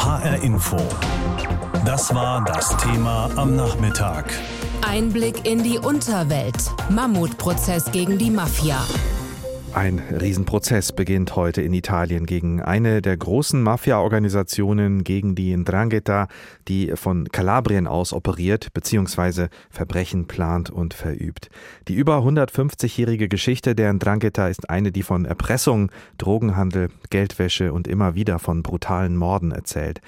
HR Info. Das war das Thema am Nachmittag. Einblick in die Unterwelt. Mammutprozess gegen die Mafia. Ein Riesenprozess beginnt heute in Italien gegen eine der großen Mafia-Organisationen, gegen die Ndrangheta, die von Kalabrien aus operiert bzw. Verbrechen plant und verübt. Die über 150-jährige Geschichte der Ndrangheta ist eine, die von Erpressung, Drogenhandel, Geldwäsche und immer wieder von brutalen Morden erzählt.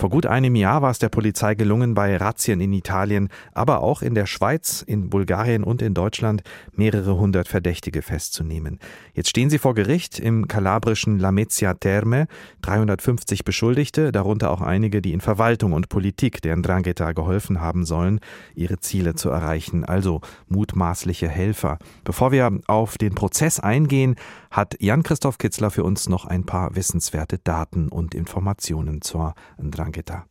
Vor gut einem Jahr war es der Polizei gelungen, bei Razzien in Italien, aber auch in der Schweiz, in Bulgarien und in Deutschland mehrere hundert Verdächtige festzunehmen. Jetzt stehen sie vor Gericht im kalabrischen Lamezia Terme, 350 Beschuldigte, darunter auch einige, die in Verwaltung und Politik der Ndrangheta geholfen haben sollen, ihre Ziele zu erreichen, also mutmaßliche Helfer. Bevor wir auf den Prozess eingehen, hat Jan-Christoph Kitzler für uns noch ein paar wissenswerte Daten und Informationen zur Ndrangheta.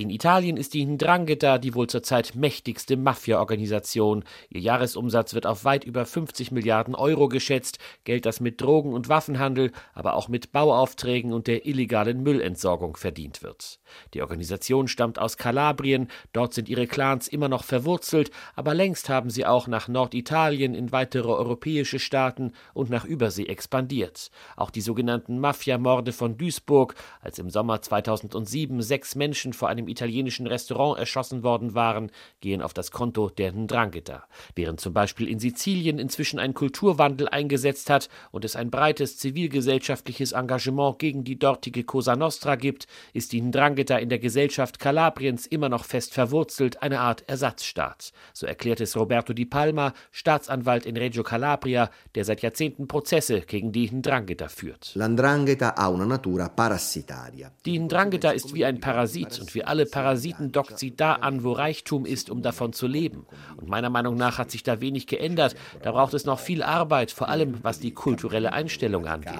In Italien ist die Ndrangheta die wohl zurzeit mächtigste Mafia-Organisation. Ihr Jahresumsatz wird auf weit über 50 Milliarden Euro geschätzt, Geld, das mit Drogen- und Waffenhandel, aber auch mit Bauaufträgen und der illegalen Müllentsorgung verdient wird. Die Organisation stammt aus Kalabrien, dort sind ihre Clans immer noch verwurzelt, aber längst haben sie auch nach Norditalien in weitere europäische Staaten und nach Übersee expandiert. Auch die sogenannten Mafia-Morde von Duisburg, als im Sommer 2007 sechs Menschen vor einem italienischen Restaurant erschossen worden waren, gehen auf das Konto der Ndrangheta. Während zum Beispiel in Sizilien inzwischen ein Kulturwandel eingesetzt hat und es ein breites zivilgesellschaftliches Engagement gegen die dortige Cosa Nostra gibt, ist die Ndrangheta in der Gesellschaft Kalabriens immer noch fest verwurzelt, eine Art Ersatzstaat. So erklärt es Roberto Di Palma, Staatsanwalt in Reggio Calabria, der seit Jahrzehnten Prozesse gegen die Ndrangheta führt. Die Ndrangheta ist wie ein Parasit und wie alle alle Parasiten dockt sie da an, wo Reichtum ist, um davon zu leben. Und meiner Meinung nach hat sich da wenig geändert. Da braucht es noch viel Arbeit, vor allem was die kulturelle Einstellung angeht.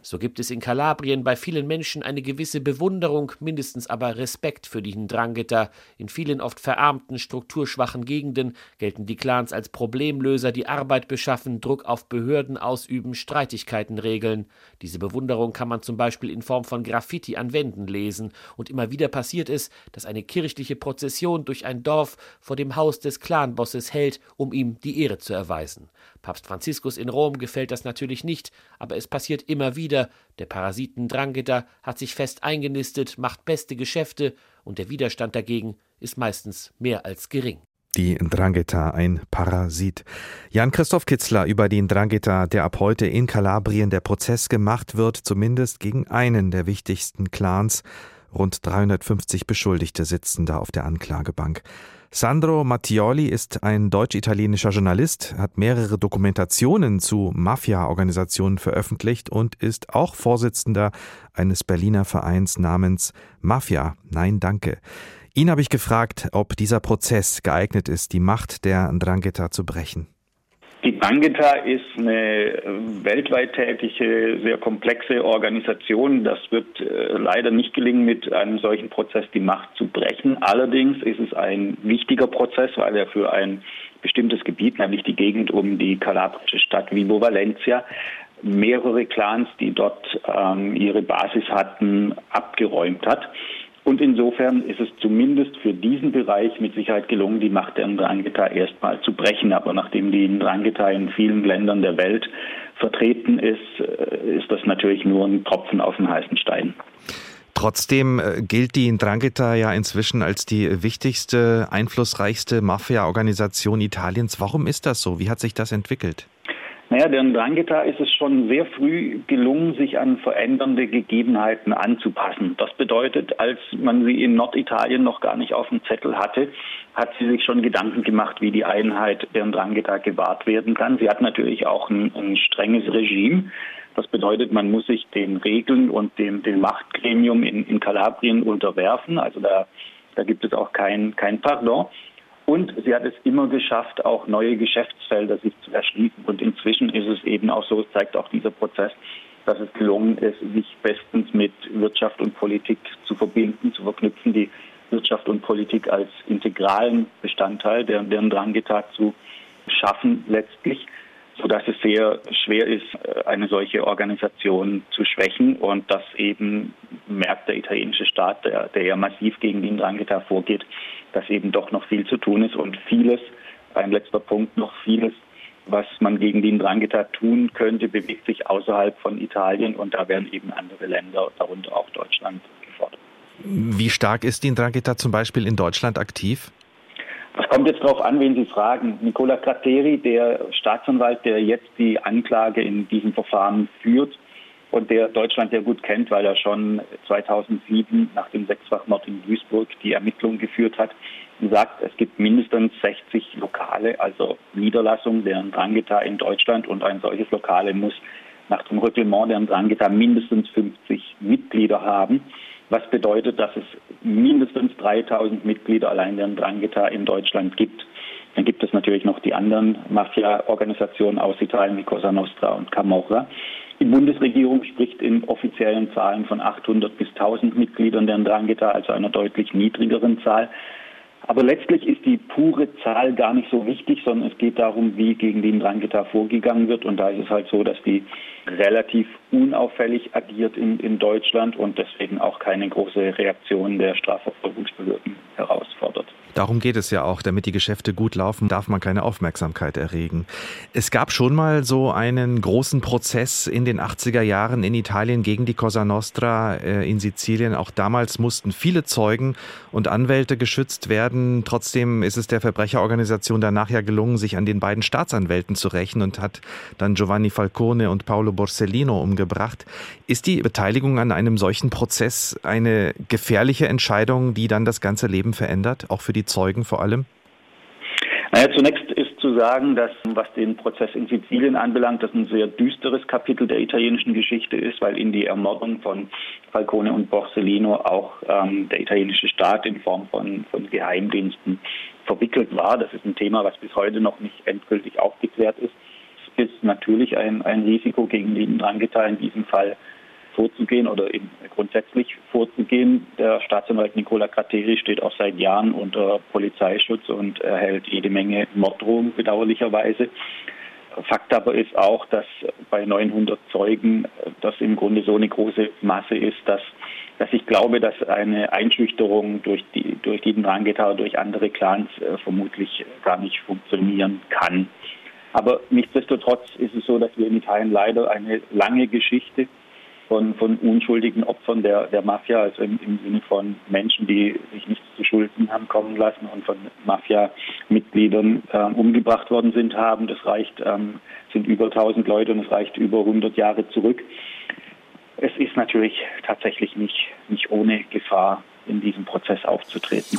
So gibt es in Kalabrien bei vielen Menschen eine gewisse Bewunderung, mindestens aber Respekt für die Ndrangheta. In vielen oft verarmten, strukturschwachen Gegenden gelten die Clans als Problemlöser, die Arbeit beschaffen, Druck auf Behörden ausüben, Streitigkeiten regeln. Diese Bewunderung kann man zum Beispiel in Form von Graffiti an Wänden lesen und immer wieder passiert es, dass eine kirchliche Prozession durch ein Dorf vor dem Haus des Clanbosses hält, um ihm die Ehre zu erweisen. Papst Franziskus in Rom gefällt das natürlich nicht, aber es passiert immer wieder. Der Parasiten Drangheta hat sich fest eingenistet, macht beste Geschäfte und der Widerstand dagegen ist meistens mehr als gering die Ndrangheta, ein Parasit. Jan-Christoph Kitzler über die Ndrangheta, der ab heute in Kalabrien der Prozess gemacht wird, zumindest gegen einen der wichtigsten Clans. Rund 350 Beschuldigte sitzen da auf der Anklagebank. Sandro Mattioli ist ein deutsch-italienischer Journalist, hat mehrere Dokumentationen zu Mafia-Organisationen veröffentlicht und ist auch Vorsitzender eines Berliner Vereins namens Mafia. Nein, danke. Ihn habe ich gefragt, ob dieser Prozess geeignet ist, die Macht der Ndrangheta zu brechen. Die Ndrangheta ist eine weltweit tätige, sehr komplexe Organisation. Das wird äh, leider nicht gelingen, mit einem solchen Prozess die Macht zu brechen. Allerdings ist es ein wichtiger Prozess, weil er für ein bestimmtes Gebiet, nämlich die Gegend um die kalabrische Stadt Vibo Valencia, mehrere Clans, die dort ähm, ihre Basis hatten, abgeräumt hat. Und insofern ist es zumindest für diesen Bereich mit Sicherheit gelungen, die Macht der Ndrangheta erstmal zu brechen. Aber nachdem die Ndrangheta in vielen Ländern der Welt vertreten ist, äh, ist das natürlich nur ein Tropfen auf den heißen Stein. Trotzdem äh, gilt die Ndrangheta ja inzwischen als die wichtigste, einflussreichste Mafia-Organisation Italiens. Warum ist das so? Wie hat sich das entwickelt? Naja, der Ndrangheta ist es schon sehr früh gelungen, sich an verändernde Gegebenheiten anzupassen. Das bedeutet, als man sie in Norditalien noch gar nicht auf dem Zettel hatte, hat sie sich schon Gedanken gemacht, wie die Einheit der Ndrangheta gewahrt werden kann. Sie hat natürlich auch ein, ein strenges Regime. Das bedeutet, man muss sich den Regeln und dem, dem Machtgremium in, in Kalabrien unterwerfen. Also da, da gibt es auch kein, kein Pardon. Und sie hat es immer geschafft, auch neue Geschäftsfelder sich zu erschließen. Und inzwischen ist es eben auch so, zeigt auch dieser Prozess, dass es gelungen ist, sich bestens mit Wirtschaft und Politik zu verbinden, zu verknüpfen, die Wirtschaft und Politik als integralen Bestandteil der, der Drangheta zu schaffen letztlich, sodass es sehr schwer ist, eine solche Organisation zu schwächen und dass eben merkt der italienische Staat, der, der ja massiv gegen die Ndrangheta vorgeht, dass eben doch noch viel zu tun ist und vieles, ein letzter Punkt noch vieles, was man gegen die Ndrangheta tun könnte, bewegt sich außerhalb von Italien und da werden eben andere Länder, darunter auch Deutschland, gefordert. Wie stark ist die Ndrangheta zum Beispiel in Deutschland aktiv? Das kommt jetzt darauf an, wen Sie fragen. Nicola Crateri, der Staatsanwalt, der jetzt die Anklage in diesem Verfahren führt und der Deutschland sehr gut kennt, weil er schon 2007 nach dem Sechsfachmord in Duisburg die Ermittlungen geführt hat, sagt, es gibt mindestens 60 Lokale, also Niederlassungen der Drangheta in Deutschland und ein solches Lokale muss nach dem Rüttelmord der Drangheta mindestens 50 Mitglieder haben was bedeutet, dass es mindestens 3000 Mitglieder allein der Drangheta in Deutschland gibt. Dann gibt es natürlich noch die anderen Mafia-Organisationen aus Italien wie Cosa Nostra und Camorra. Die Bundesregierung spricht in offiziellen Zahlen von 800 bis 1000 Mitgliedern der Drangheta, also einer deutlich niedrigeren Zahl. Aber letztlich ist die pure Zahl gar nicht so wichtig, sondern es geht darum, wie gegen den Drangheta vorgegangen wird. Und da ist es halt so, dass die relativ unauffällig agiert in, in Deutschland und deswegen auch keine große Reaktion der Strafverfolgungsbehörden herausfordert. Darum geht es ja auch. Damit die Geschäfte gut laufen, darf man keine Aufmerksamkeit erregen. Es gab schon mal so einen großen Prozess in den 80er Jahren in Italien gegen die Cosa Nostra äh, in Sizilien. Auch damals mussten viele Zeugen und Anwälte geschützt werden. Trotzdem ist es der Verbrecherorganisation danach ja gelungen, sich an den beiden Staatsanwälten zu rächen und hat dann Giovanni Falcone und Paolo Borsellino umgebracht. Ist die Beteiligung an einem solchen Prozess eine gefährliche Entscheidung, die dann das ganze Leben verändert, auch für die Zeugen vor allem? Naja, zunächst ist zu sagen, dass was den Prozess in Sizilien anbelangt, das ein sehr düsteres Kapitel der italienischen Geschichte ist, weil in die Ermordung von Falcone und Borsellino auch ähm, der italienische Staat in Form von, von Geheimdiensten verwickelt war. Das ist ein Thema, was bis heute noch nicht endgültig aufgeklärt ist. Es ist natürlich ein, ein Risiko gegen den Drangheta in diesem Fall vorzugehen oder eben grundsätzlich vorzugehen. Der Staatsanwalt Nicola Crateri steht auch seit Jahren unter Polizeischutz und erhält jede Menge Morddrohungen bedauerlicherweise. Fakt aber ist auch, dass bei 900 Zeugen das im Grunde so eine große Masse ist, dass, dass ich glaube, dass eine Einschüchterung durch die, durch die Drangheta, durch andere Clans äh, vermutlich gar nicht funktionieren kann. Aber nichtsdestotrotz ist es so, dass wir in Italien leider eine lange Geschichte von, von unschuldigen Opfern der, der Mafia, also im, im Sinne von Menschen, die sich nichts zu Schulden haben kommen lassen und von Mafia-Mitgliedern äh, umgebracht worden sind, haben. Das reicht, ähm, sind über 1000 Leute und es reicht über 100 Jahre zurück. Es ist natürlich tatsächlich nicht, nicht ohne Gefahr, in diesem Prozess aufzutreten.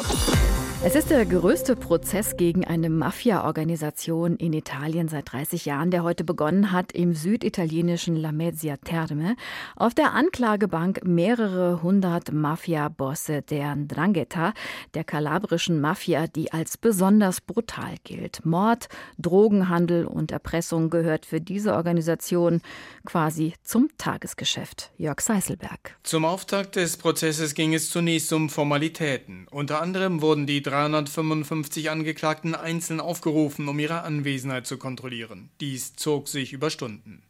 Es ist der größte Prozess gegen eine Mafia-Organisation in Italien seit 30 Jahren, der heute begonnen hat im süditalienischen Lamezia Terme. Auf der Anklagebank mehrere hundert Mafia-Bosse der Ndrangheta, der kalabrischen Mafia, die als besonders brutal gilt. Mord, Drogenhandel und Erpressung gehört für diese Organisation quasi zum Tagesgeschäft. Jörg Seiselberg. Zum Auftakt des Prozesses ging es zunächst um Formalitäten. Unter anderem wurden die 355 Angeklagten einzeln aufgerufen, um ihre Anwesenheit zu kontrollieren. Dies zog sich über Stunden.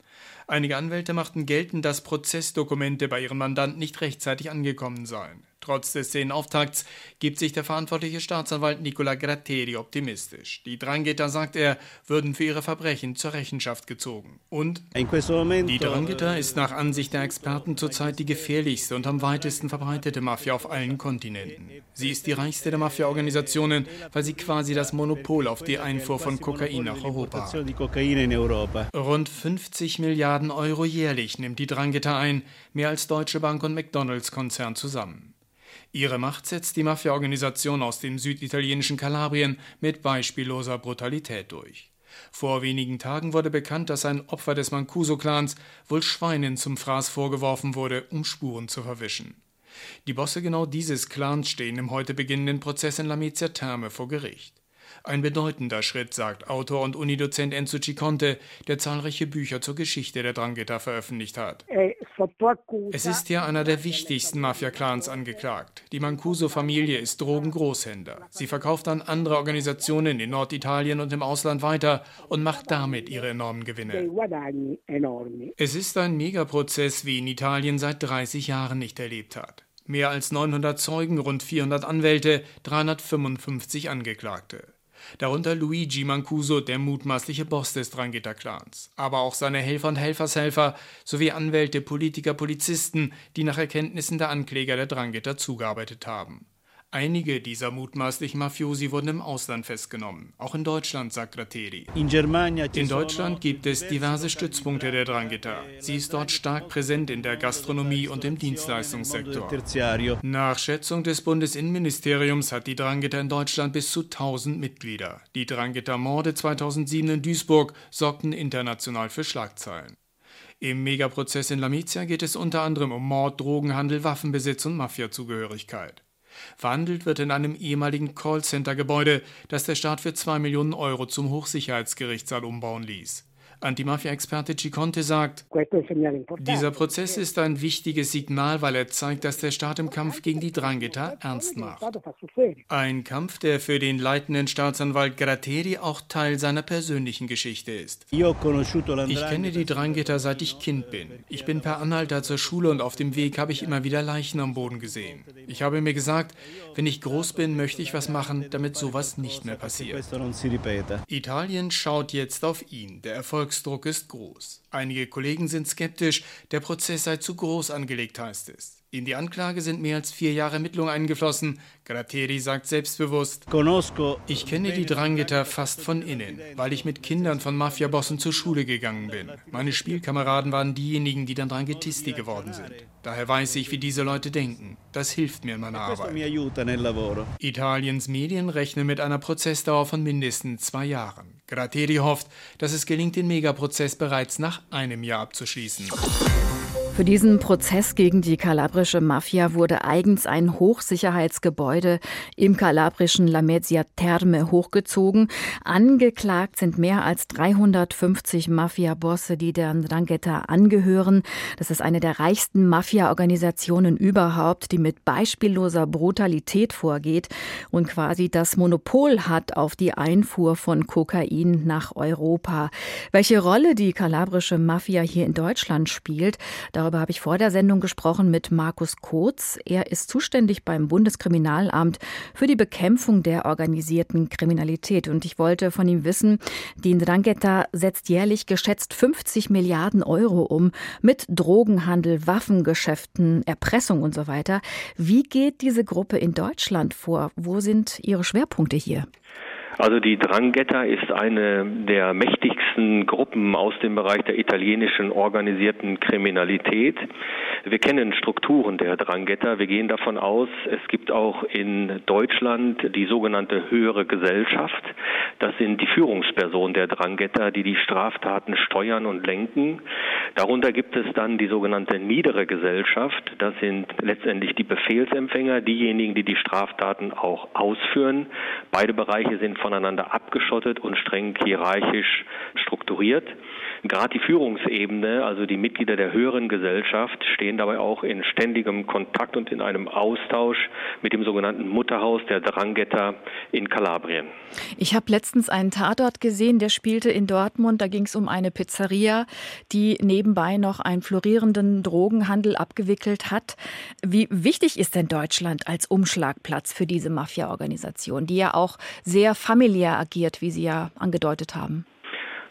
Einige Anwälte machten geltend, dass Prozessdokumente bei ihren Mandanten nicht rechtzeitig angekommen seien. Trotz des Szenenauftakts gibt sich der verantwortliche Staatsanwalt Nicola Gratteri optimistisch. Die Drangheta, sagt er, würden für ihre Verbrechen zur Rechenschaft gezogen. Und die Drangheta ist nach Ansicht der Experten zurzeit die gefährlichste und am weitesten verbreitete Mafia auf allen Kontinenten. Sie ist die reichste der Mafia-Organisationen, weil sie quasi das Monopol auf die Einfuhr von Kokain nach Europa hat. Rund 50 Milliarden Euro jährlich nimmt die Drangheta ein, mehr als Deutsche Bank und McDonalds-Konzern zusammen. Ihre Macht setzt die Mafia-Organisation aus dem süditalienischen Kalabrien mit beispielloser Brutalität durch. Vor wenigen Tagen wurde bekannt, dass ein Opfer des Mancuso-Clans wohl Schweinen zum Fraß vorgeworfen wurde, um Spuren zu verwischen. Die Bosse genau dieses Clans stehen im heute beginnenden Prozess in Lamezia Terme vor Gericht. Ein bedeutender Schritt, sagt Autor und Unidozent Enzo Ciconte, der zahlreiche Bücher zur Geschichte der Drangheta veröffentlicht hat. Es ist hier einer der wichtigsten Mafia-Clans angeklagt. Die Mancuso-Familie ist Drogengroßhändler. Sie verkauft an andere Organisationen in Norditalien und im Ausland weiter und macht damit ihre enormen Gewinne. Es ist ein Megaprozess, wie in Italien seit 30 Jahren nicht erlebt hat. Mehr als 900 Zeugen, rund 400 Anwälte, 355 Angeklagte. Darunter Luigi Mancuso, der mutmaßliche Boss des Drangheta-Clans, aber auch seine Helfer und Helfershelfer sowie Anwälte, Politiker, Polizisten, die nach Erkenntnissen der Ankläger der Drangheta zugearbeitet haben. Einige dieser mutmaßlichen Mafiosi wurden im Ausland festgenommen, auch in Deutschland, sagt Gratteri. In Deutschland gibt es diverse Stützpunkte der Drangheta. Sie ist dort stark präsent in der Gastronomie und im Dienstleistungssektor. Nach Schätzung des Bundesinnenministeriums hat die Drangheta in Deutschland bis zu 1000 Mitglieder. Die Drangheta-Morde 2007 in Duisburg sorgten international für Schlagzeilen. Im Megaprozess in Lamizia geht es unter anderem um Mord, Drogenhandel, Waffenbesitz und Mafiazugehörigkeit. Verhandelt wird in einem ehemaligen Callcenter-Gebäude, das der Staat für 2 Millionen Euro zum Hochsicherheitsgerichtssaal umbauen ließ. Antimafia-Experte Ciconte sagt, dieser Prozess ist ein wichtiges Signal, weil er zeigt, dass der Staat im Kampf gegen die Drangheta ernst macht. Ein Kampf, der für den leitenden Staatsanwalt Gratteri auch Teil seiner persönlichen Geschichte ist. Ich kenne die Drangheta seit ich Kind bin. Ich bin per Anhalter zur Schule und auf dem Weg habe ich immer wieder Leichen am Boden gesehen. Ich habe mir gesagt, wenn ich groß bin, möchte ich was machen, damit sowas nicht mehr passiert. Italien schaut jetzt auf ihn. Der Erfolg Erfolgsdruck ist groß. Einige Kollegen sind skeptisch, der Prozess sei zu groß angelegt, heißt es. In die Anklage sind mehr als vier Jahre Ermittlung eingeflossen. Gratteri sagt selbstbewusst, ich kenne die Drangheta fast von innen, weil ich mit Kindern von Mafiabossen zur Schule gegangen bin. Meine Spielkameraden waren diejenigen, die dann Dranghetisti geworden sind. Daher weiß ich, wie diese Leute denken. Das hilft mir in meiner Arbeit. Italiens Medien rechnen mit einer Prozessdauer von mindestens zwei Jahren. Gratteri hofft, dass es gelingt, den Megaprozess bereits nach einem Jahr abzuschließen. Für diesen Prozess gegen die kalabrische Mafia wurde eigens ein Hochsicherheitsgebäude im kalabrischen Lamezia Terme hochgezogen. Angeklagt sind mehr als 350 Mafia-Bosse, die der Ndrangheta angehören. Das ist eine der reichsten Mafia-Organisationen überhaupt, die mit beispielloser Brutalität vorgeht und quasi das Monopol hat auf die Einfuhr von Kokain nach Europa. Welche Rolle die kalabrische Mafia hier in Deutschland spielt, darüber Darüber habe ich vor der Sendung gesprochen mit Markus Kotz. Er ist zuständig beim Bundeskriminalamt für die Bekämpfung der organisierten Kriminalität. Und ich wollte von ihm wissen, die Ndrangheta setzt jährlich geschätzt 50 Milliarden Euro um mit Drogenhandel, Waffengeschäften, Erpressung und so weiter. Wie geht diese Gruppe in Deutschland vor? Wo sind ihre Schwerpunkte hier? Also die Drangheta ist eine der mächtigsten Gruppen aus dem Bereich der italienischen organisierten Kriminalität. Wir kennen Strukturen der Drangheta. Wir gehen davon aus, es gibt auch in Deutschland die sogenannte höhere Gesellschaft. Das sind die Führungspersonen der Drangheta, die die Straftaten steuern und lenken. Darunter gibt es dann die sogenannte niedere Gesellschaft. Das sind letztendlich die Befehlsempfänger, diejenigen, die die Straftaten auch ausführen. Beide Bereiche sind von voneinander abgeschottet und streng hierarchisch strukturiert. Gerade die Führungsebene, also die Mitglieder der höheren Gesellschaft, stehen dabei auch in ständigem Kontakt und in einem Austausch mit dem sogenannten Mutterhaus der Drangheta in Kalabrien. Ich habe letztens einen Tatort gesehen, der spielte in Dortmund. Da ging es um eine Pizzeria, die nebenbei noch einen florierenden Drogenhandel abgewickelt hat. Wie wichtig ist denn Deutschland als Umschlagplatz für diese Mafia-Organisation, die ja auch sehr familiär agiert, wie Sie ja angedeutet haben?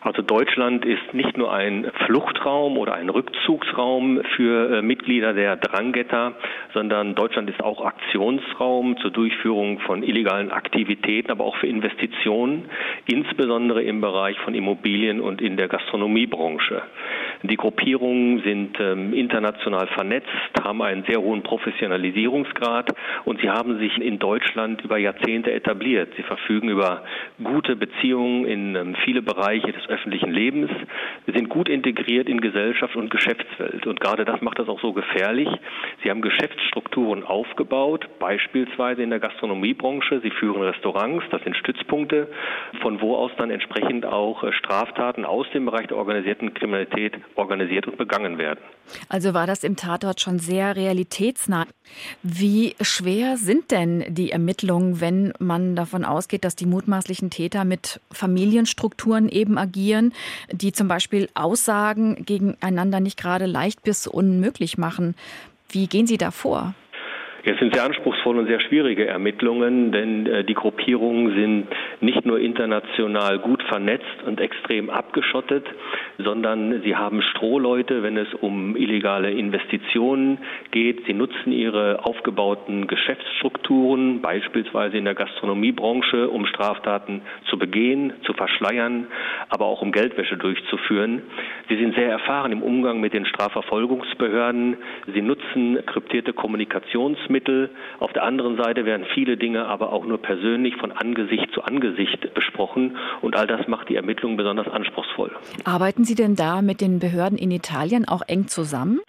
Also Deutschland ist nicht nur ein Fluchtraum oder ein Rückzugsraum für äh, Mitglieder der Drangheta, sondern Deutschland ist auch Aktionsraum zur Durchführung von illegalen Aktivitäten, aber auch für Investitionen, insbesondere im Bereich von Immobilien und in der Gastronomiebranche. Die Gruppierungen sind ähm, international vernetzt, haben einen sehr hohen Professionalisierungsgrad und sie haben sich in Deutschland über Jahrzehnte etabliert. Sie verfügen über gute Beziehungen in ähm, viele Bereiche des öffentlichen Lebens. Sind gut integriert in Gesellschaft und Geschäftswelt. Und gerade das macht das auch so gefährlich. Sie haben Geschäftsstrukturen aufgebaut, beispielsweise in der Gastronomiebranche. Sie führen Restaurants, das sind Stützpunkte, von wo aus dann entsprechend auch äh, Straftaten aus dem Bereich der organisierten Kriminalität organisiert und begangen werden. Also war das im Tatort schon sehr realitätsnah. Wie schwer sind denn die Ermittlungen, wenn man davon ausgeht, dass die mutmaßlichen Täter mit Familienstrukturen eben agieren, die zum Beispiel Aussagen gegeneinander nicht gerade leicht bis unmöglich machen? Wie gehen Sie da vor? Es sind sehr anspruchsvolle und sehr schwierige Ermittlungen, denn äh, die Gruppierungen sind nicht nur international gut vernetzt und extrem abgeschottet, sondern sie haben Strohleute, wenn es um illegale Investitionen geht. Sie nutzen ihre aufgebauten Geschäftsstrukturen, beispielsweise in der Gastronomiebranche, um Straftaten zu begehen, zu verschleiern, aber auch um Geldwäsche durchzuführen. Sie sind sehr erfahren im Umgang mit den Strafverfolgungsbehörden. Sie nutzen kryptierte Kommunikationsmittel Mittel. Auf der anderen Seite werden viele Dinge aber auch nur persönlich von Angesicht zu Angesicht besprochen und all das macht die Ermittlungen besonders anspruchsvoll. Arbeiten Sie denn da mit den Behörden in Italien auch eng zusammen?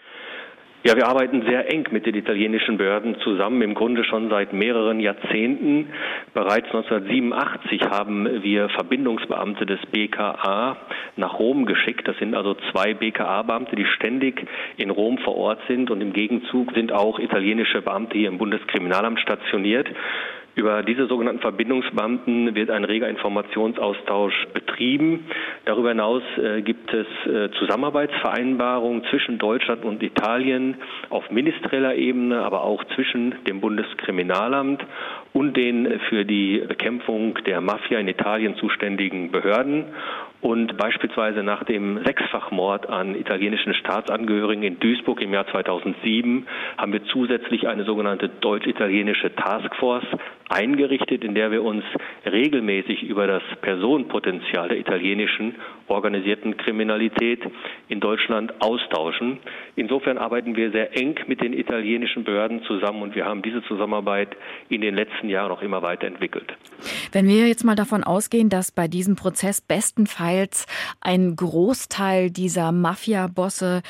Ja, wir arbeiten sehr eng mit den italienischen Behörden zusammen, im Grunde schon seit mehreren Jahrzehnten. Bereits 1987 haben wir Verbindungsbeamte des BKA nach Rom geschickt. Das sind also zwei BKA-Beamte, die ständig in Rom vor Ort sind und im Gegenzug sind auch italienische Beamte hier im Bundeskriminalamt stationiert. Über diese sogenannten Verbindungsbeamten wird ein reger Informationsaustausch betrieben. Darüber hinaus äh, gibt es äh, Zusammenarbeitsvereinbarungen zwischen Deutschland und Italien auf ministerieller Ebene, aber auch zwischen dem Bundeskriminalamt und den für die Bekämpfung der Mafia in Italien zuständigen Behörden. Und beispielsweise nach dem Sechsfachmord an italienischen Staatsangehörigen in Duisburg im Jahr 2007 haben wir zusätzlich eine sogenannte deutsch-italienische Taskforce eingerichtet, in der wir uns regelmäßig über das Personenpotenzial der italienischen organisierten Kriminalität in Deutschland austauschen. Insofern arbeiten wir sehr eng mit den italienischen Behörden zusammen und wir haben diese Zusammenarbeit in den letzten Jahren auch immer weiterentwickelt. Wenn wir jetzt mal davon ausgehen, dass bei diesem Prozess bestenfalls ein Großteil dieser Mafia-Bosse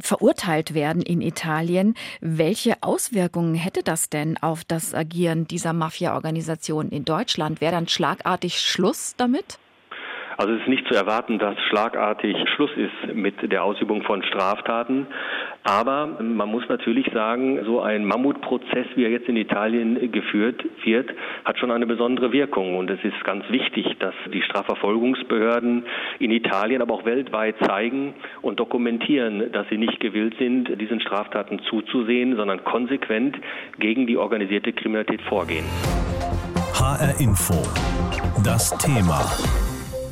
verurteilt werden in Italien, welche Auswirkungen hätte das denn auf das Agieren dieser Mafia-Organisation in Deutschland? Wäre dann schlagartig Schluss damit? Also es ist nicht zu erwarten, dass schlagartig Schluss ist mit der Ausübung von Straftaten. Aber man muss natürlich sagen, so ein Mammutprozess, wie er jetzt in Italien geführt wird, hat schon eine besondere Wirkung. Und es ist ganz wichtig, dass die Strafverfolgungsbehörden in Italien, aber auch weltweit zeigen und dokumentieren, dass sie nicht gewillt sind, diesen Straftaten zuzusehen, sondern konsequent gegen die organisierte Kriminalität vorgehen. HR Info. Das Thema.